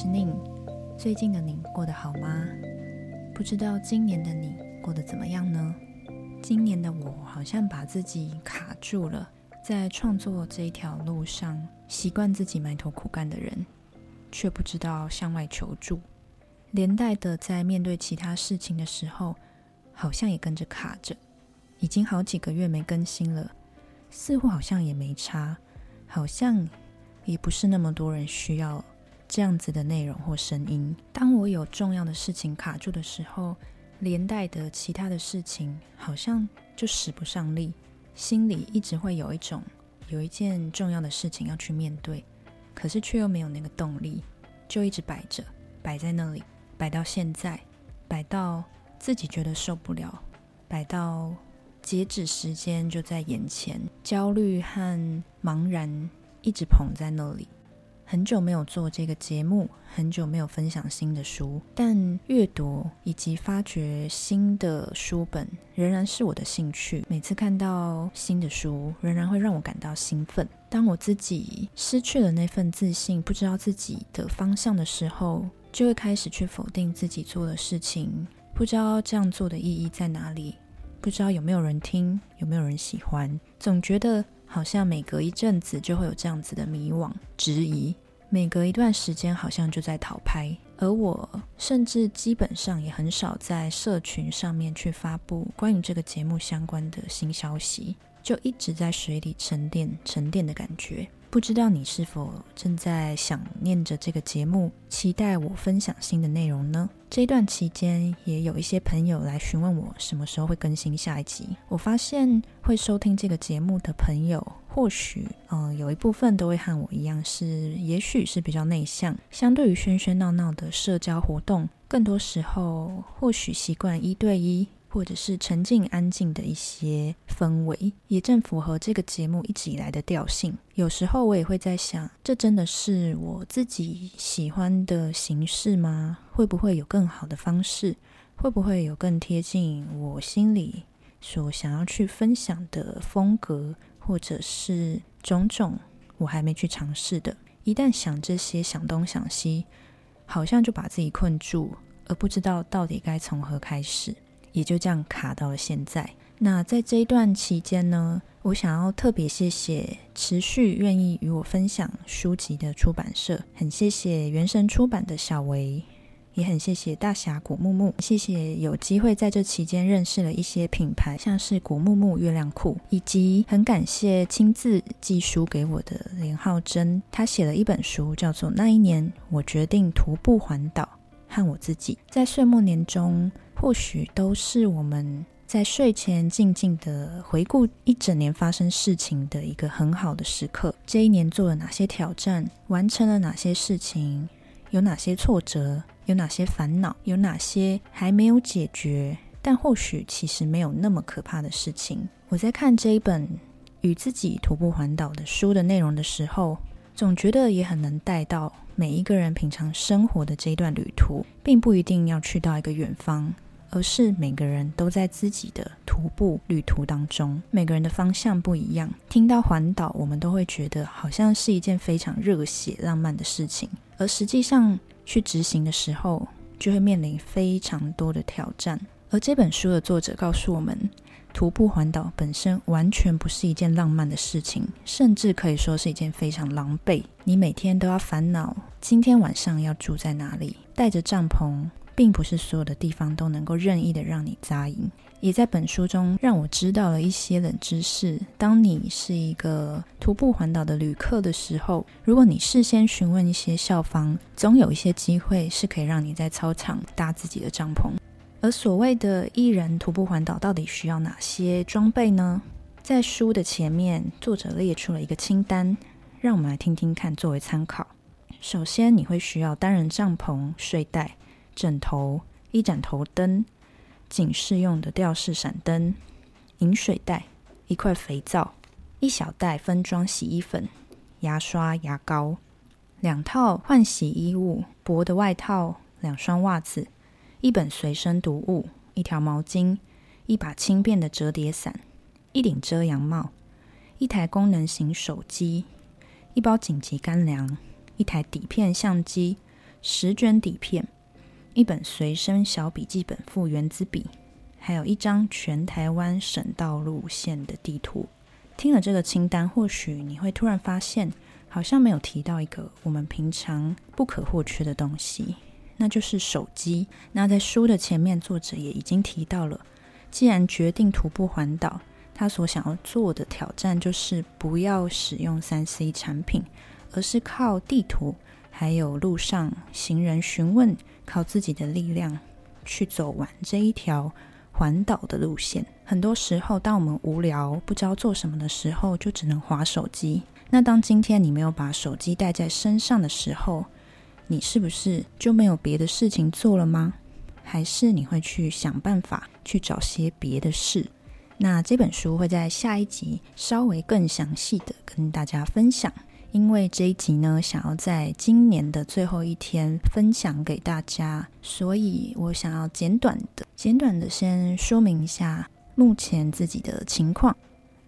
是宁。最近的你过得好吗？不知道今年的你过得怎么样呢？今年的我好像把自己卡住了，在创作这一条路上，习惯自己埋头苦干的人，却不知道向外求助，连带的在面对其他事情的时候，好像也跟着卡着。已经好几个月没更新了，似乎好像也没差，好像也不是那么多人需要。这样子的内容或声音，当我有重要的事情卡住的时候，连带的其他的事情好像就使不上力，心里一直会有一种有一件重要的事情要去面对，可是却又没有那个动力，就一直摆着，摆在那里，摆到现在，摆到自己觉得受不了，摆到截止时间就在眼前，焦虑和茫然一直捧在那里。很久没有做这个节目，很久没有分享新的书，但阅读以及发掘新的书本仍然是我的兴趣。每次看到新的书，仍然会让我感到兴奋。当我自己失去了那份自信，不知道自己的方向的时候，就会开始去否定自己做的事情，不知道这样做的意义在哪里，不知道有没有人听，有没有人喜欢，总觉得。好像每隔一阵子就会有这样子的迷惘、质疑，每隔一段时间好像就在讨拍，而我甚至基本上也很少在社群上面去发布关于这个节目相关的新消息，就一直在水里沉淀、沉淀的感觉。不知道你是否正在想念着这个节目，期待我分享新的内容呢？这段期间，也有一些朋友来询问我什么时候会更新下一集。我发现会收听这个节目的朋友，或许嗯有一部分都会和我一样，是也许是比较内向，相对于喧喧闹闹的社交活动，更多时候或许习惯一对一。或者是沉静安静的一些氛围，也正符合这个节目一直以来的调性。有时候我也会在想，这真的是我自己喜欢的形式吗？会不会有更好的方式？会不会有更贴近我心里所想要去分享的风格，或者是种种我还没去尝试的？一旦想这些，想东想西，好像就把自己困住，而不知道到底该从何开始。也就这样卡到了现在。那在这一段期间呢，我想要特别谢谢持续愿意与我分享书籍的出版社，很谢谢原神出版的小维，也很谢谢大侠古木木，谢谢有机会在这期间认识了一些品牌，像是古木木月亮裤，以及很感谢亲自寄书给我的林浩真，他写了一本书叫做《那一年我决定徒步环岛》，和我自己在岁末年中。或许都是我们在睡前静静的回顾一整年发生事情的一个很好的时刻。这一年做了哪些挑战，完成了哪些事情，有哪些挫折，有哪些烦恼，有哪些还没有解决，但或许其实没有那么可怕的事情。我在看这一本与自己徒步环岛的书的内容的时候，总觉得也很能带到每一个人平常生活的这一段旅途，并不一定要去到一个远方。而是每个人都在自己的徒步旅途当中，每个人的方向不一样。听到环岛，我们都会觉得好像是一件非常热血、浪漫的事情，而实际上去执行的时候，就会面临非常多的挑战。而这本书的作者告诉我们，徒步环岛本身完全不是一件浪漫的事情，甚至可以说是一件非常狼狈。你每天都要烦恼今天晚上要住在哪里，带着帐篷。并不是所有的地方都能够任意的让你扎营，也在本书中让我知道了一些冷知识。当你是一个徒步环岛的旅客的时候，如果你事先询问一些校方，总有一些机会是可以让你在操场搭自己的帐篷。而所谓的艺人徒步环岛到底需要哪些装备呢？在书的前面，作者列出了一个清单，让我们来听听看，作为参考。首先，你会需要单人帐篷、睡袋。枕头、一盏头灯、警示用的吊式闪灯、饮水袋、一块肥皂、一小袋分装洗衣粉、牙刷、牙膏、两套换洗衣物、薄的外套、两双袜子、一本随身读物、一条毛巾、一把轻便的折叠伞、一顶遮阳帽、一台功能型手机、一包紧急干粮、一台底片相机。十卷底片、一本随身小笔记本复原之笔，还有一张全台湾省道路线的地图。听了这个清单，或许你会突然发现，好像没有提到一个我们平常不可或缺的东西，那就是手机。那在书的前面，作者也已经提到了，既然决定徒步环岛。他所想要做的挑战就是不要使用三 C 产品，而是靠地图，还有路上行人询问，靠自己的力量去走完这一条环岛的路线。很多时候，当我们无聊不知道做什么的时候，就只能划手机。那当今天你没有把手机带在身上的时候，你是不是就没有别的事情做了吗？还是你会去想办法去找些别的事？那这本书会在下一集稍微更详细的跟大家分享，因为这一集呢，想要在今年的最后一天分享给大家，所以我想要简短的、简短的先说明一下目前自己的情况。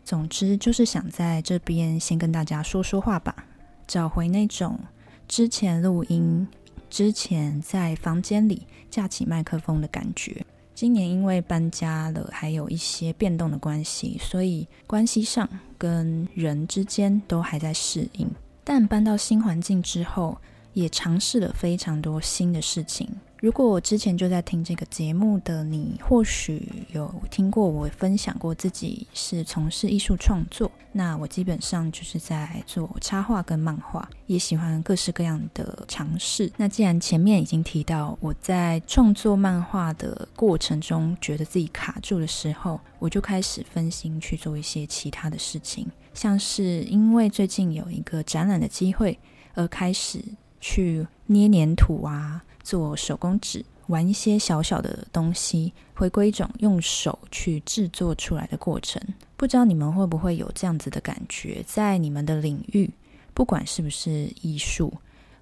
总之就是想在这边先跟大家说说话吧，找回那种之前录音、之前在房间里架起麦克风的感觉。今年因为搬家了，还有一些变动的关系，所以关系上跟人之间都还在适应。但搬到新环境之后，也尝试了非常多新的事情。如果我之前就在听这个节目的你，或许有听过我分享过自己是从事艺术创作。那我基本上就是在做插画跟漫画，也喜欢各式各样的尝试。那既然前面已经提到我在创作漫画的过程中觉得自己卡住的时候，我就开始分心去做一些其他的事情，像是因为最近有一个展览的机会，而开始去捏黏土啊。做手工纸，玩一些小小的东西，回归一种用手去制作出来的过程。不知道你们会不会有这样子的感觉？在你们的领域，不管是不是艺术，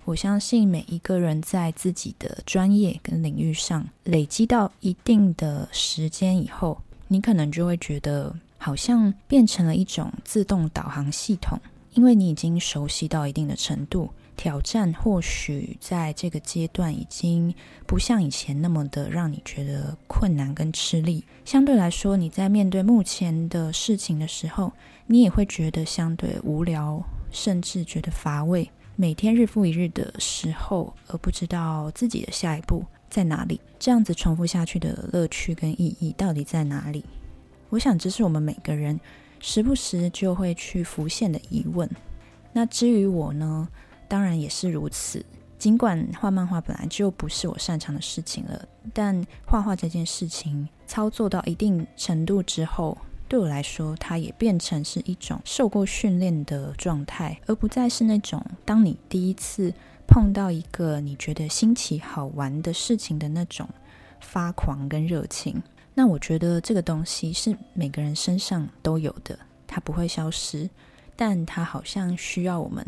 我相信每一个人在自己的专业跟领域上累积到一定的时间以后，你可能就会觉得好像变成了一种自动导航系统，因为你已经熟悉到一定的程度。挑战或许在这个阶段已经不像以前那么的让你觉得困难跟吃力。相对来说，你在面对目前的事情的时候，你也会觉得相对无聊，甚至觉得乏味。每天日复一日的时候，而不知道自己的下一步在哪里，这样子重复下去的乐趣跟意义到底在哪里？我想这是我们每个人时不时就会去浮现的疑问。那至于我呢？当然也是如此。尽管画漫画本来就不是我擅长的事情了，但画画这件事情操作到一定程度之后，对我来说，它也变成是一种受过训练的状态，而不再是那种当你第一次碰到一个你觉得新奇好玩的事情的那种发狂跟热情。那我觉得这个东西是每个人身上都有的，它不会消失，但它好像需要我们。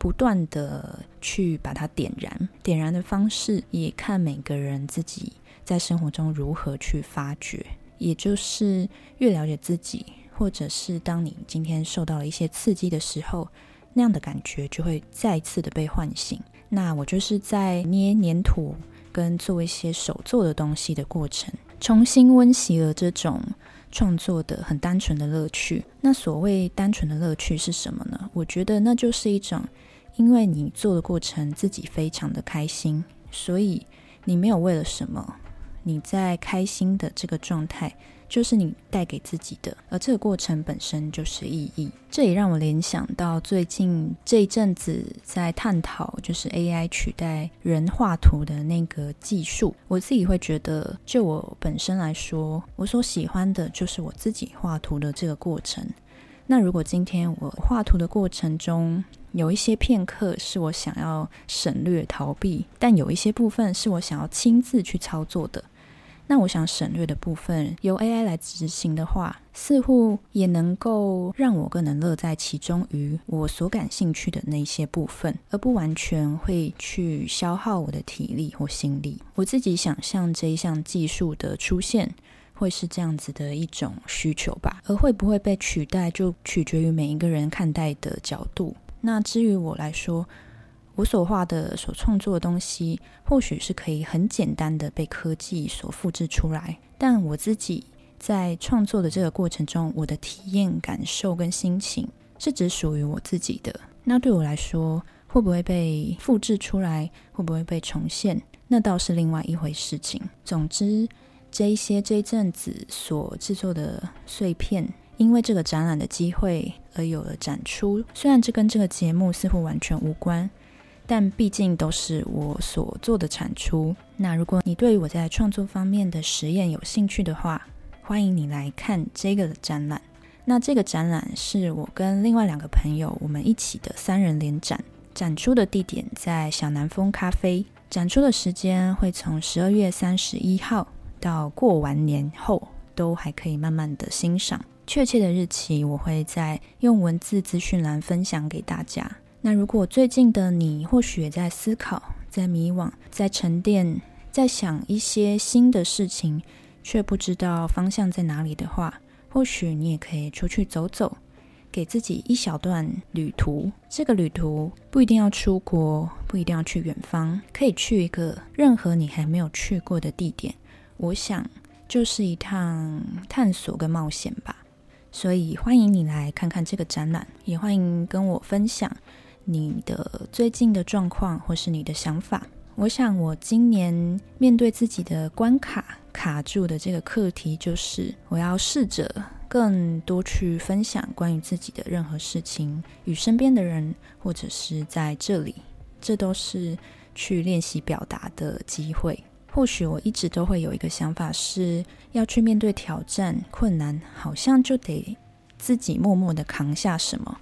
不断的去把它点燃，点燃的方式也看每个人自己在生活中如何去发掘。也就是越了解自己，或者是当你今天受到了一些刺激的时候，那样的感觉就会再次的被唤醒。那我就是在捏粘土跟做一些手做的东西的过程，重新温习了这种创作的很单纯的乐趣。那所谓单纯的乐趣是什么呢？我觉得那就是一种。因为你做的过程自己非常的开心，所以你没有为了什么，你在开心的这个状态就是你带给自己的，而这个过程本身就是意义。这也让我联想到最近这一阵子在探讨，就是 AI 取代人画图的那个技术。我自己会觉得，就我本身来说，我所喜欢的就是我自己画图的这个过程。那如果今天我画图的过程中，有一些片刻是我想要省略逃避，但有一些部分是我想要亲自去操作的。那我想省略的部分由 AI 来执行的话，似乎也能够让我更能乐在其中于我所感兴趣的那些部分，而不完全会去消耗我的体力或心力。我自己想象这一项技术的出现会是这样子的一种需求吧，而会不会被取代，就取决于每一个人看待的角度。那至于我来说，我所画的、所创作的东西，或许是可以很简单的被科技所复制出来，但我自己在创作的这个过程中，我的体验、感受跟心情是只属于我自己的。那对我来说，会不会被复制出来？会不会被重现？那倒是另外一回事情。总之，这一些这一阵子所制作的碎片，因为这个展览的机会而有了展出。虽然这跟这个节目似乎完全无关。但毕竟都是我所做的产出。那如果你对于我在创作方面的实验有兴趣的话，欢迎你来看这个展览。那这个展览是我跟另外两个朋友我们一起的三人联展，展出的地点在小南风咖啡。展出的时间会从十二月三十一号到过完年后都还可以慢慢的欣赏。确切的日期我会在用文字资讯栏分享给大家。那如果最近的你或许也在思考、在迷惘、在沉淀、在想一些新的事情，却不知道方向在哪里的话，或许你也可以出去走走，给自己一小段旅途。这个旅途不一定要出国，不一定要去远方，可以去一个任何你还没有去过的地点。我想，就是一趟探索跟冒险吧。所以欢迎你来看看这个展览，也欢迎跟我分享。你的最近的状况，或是你的想法，我想我今年面对自己的关卡卡住的这个课题，就是我要试着更多去分享关于自己的任何事情，与身边的人，或者是在这里，这都是去练习表达的机会。或许我一直都会有一个想法，是要去面对挑战、困难，好像就得自己默默的扛下什么。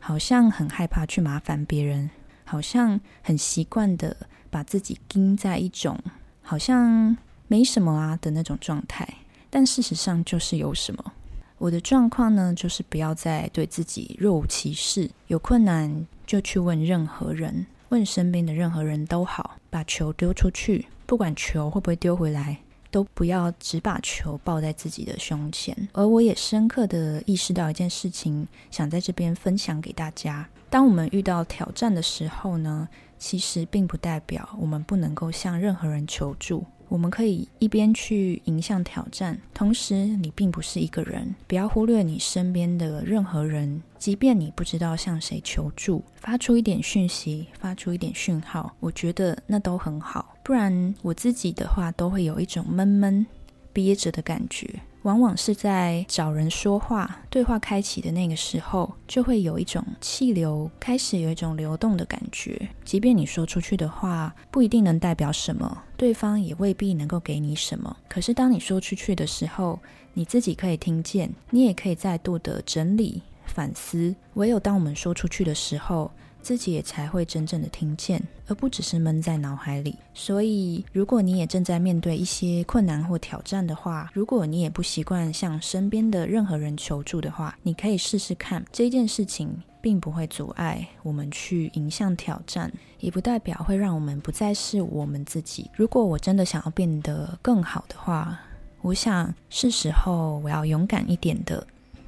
好像很害怕去麻烦别人，好像很习惯的把自己盯在一种好像没什么啊的那种状态，但事实上就是有什么。我的状况呢，就是不要再对自己若无其事，有困难就去问任何人，问身边的任何人都好，把球丢出去，不管球会不会丢回来。都不要只把球抱在自己的胸前，而我也深刻的意识到一件事情，想在这边分享给大家。当我们遇到挑战的时候呢，其实并不代表我们不能够向任何人求助。我们可以一边去迎向挑战，同时你并不是一个人。不要忽略你身边的任何人，即便你不知道向谁求助，发出一点讯息，发出一点讯号，我觉得那都很好。不然我自己的话，都会有一种闷闷憋着的感觉。往往是在找人说话、对话开启的那个时候，就会有一种气流开始有一种流动的感觉。即便你说出去的话不一定能代表什么，对方也未必能够给你什么。可是当你说出去的时候，你自己可以听见，你也可以再度的整理反思。唯有当我们说出去的时候，自己也才会真正的听见，而不只是闷在脑海里。所以，如果你也正在面对一些困难或挑战的话，如果你也不习惯向身边的任何人求助的话，你可以试试看。这件事情并不会阻碍我们去迎向挑战，也不代表会让我们不再是我们自己。如果我真的想要变得更好的话，我想是时候我要勇敢一点的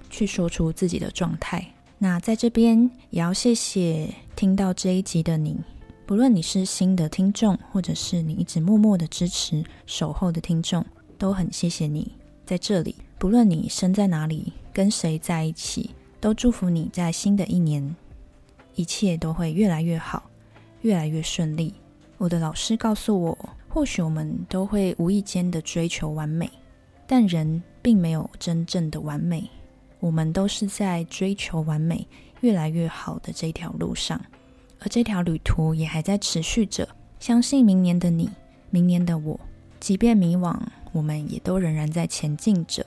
去说出自己的状态。那在这边也要谢谢听到这一集的你，不论你是新的听众，或者是你一直默默的支持、守候的听众，都很谢谢你在这里。不论你身在哪里，跟谁在一起，都祝福你在新的一年，一切都会越来越好，越来越顺利。我的老师告诉我，或许我们都会无意间的追求完美，但人并没有真正的完美。我们都是在追求完美、越来越好的这条路上，而这条旅途也还在持续着。相信明年的你，明年的我，即便迷惘，我们也都仍然在前进着。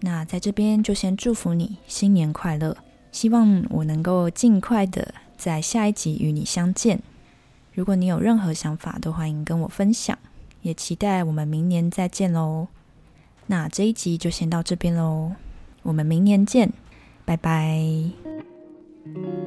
那在这边就先祝福你新年快乐，希望我能够尽快的在下一集与你相见。如果你有任何想法，都欢迎跟我分享，也期待我们明年再见喽。那这一集就先到这边喽。我们明年见，拜拜。thank you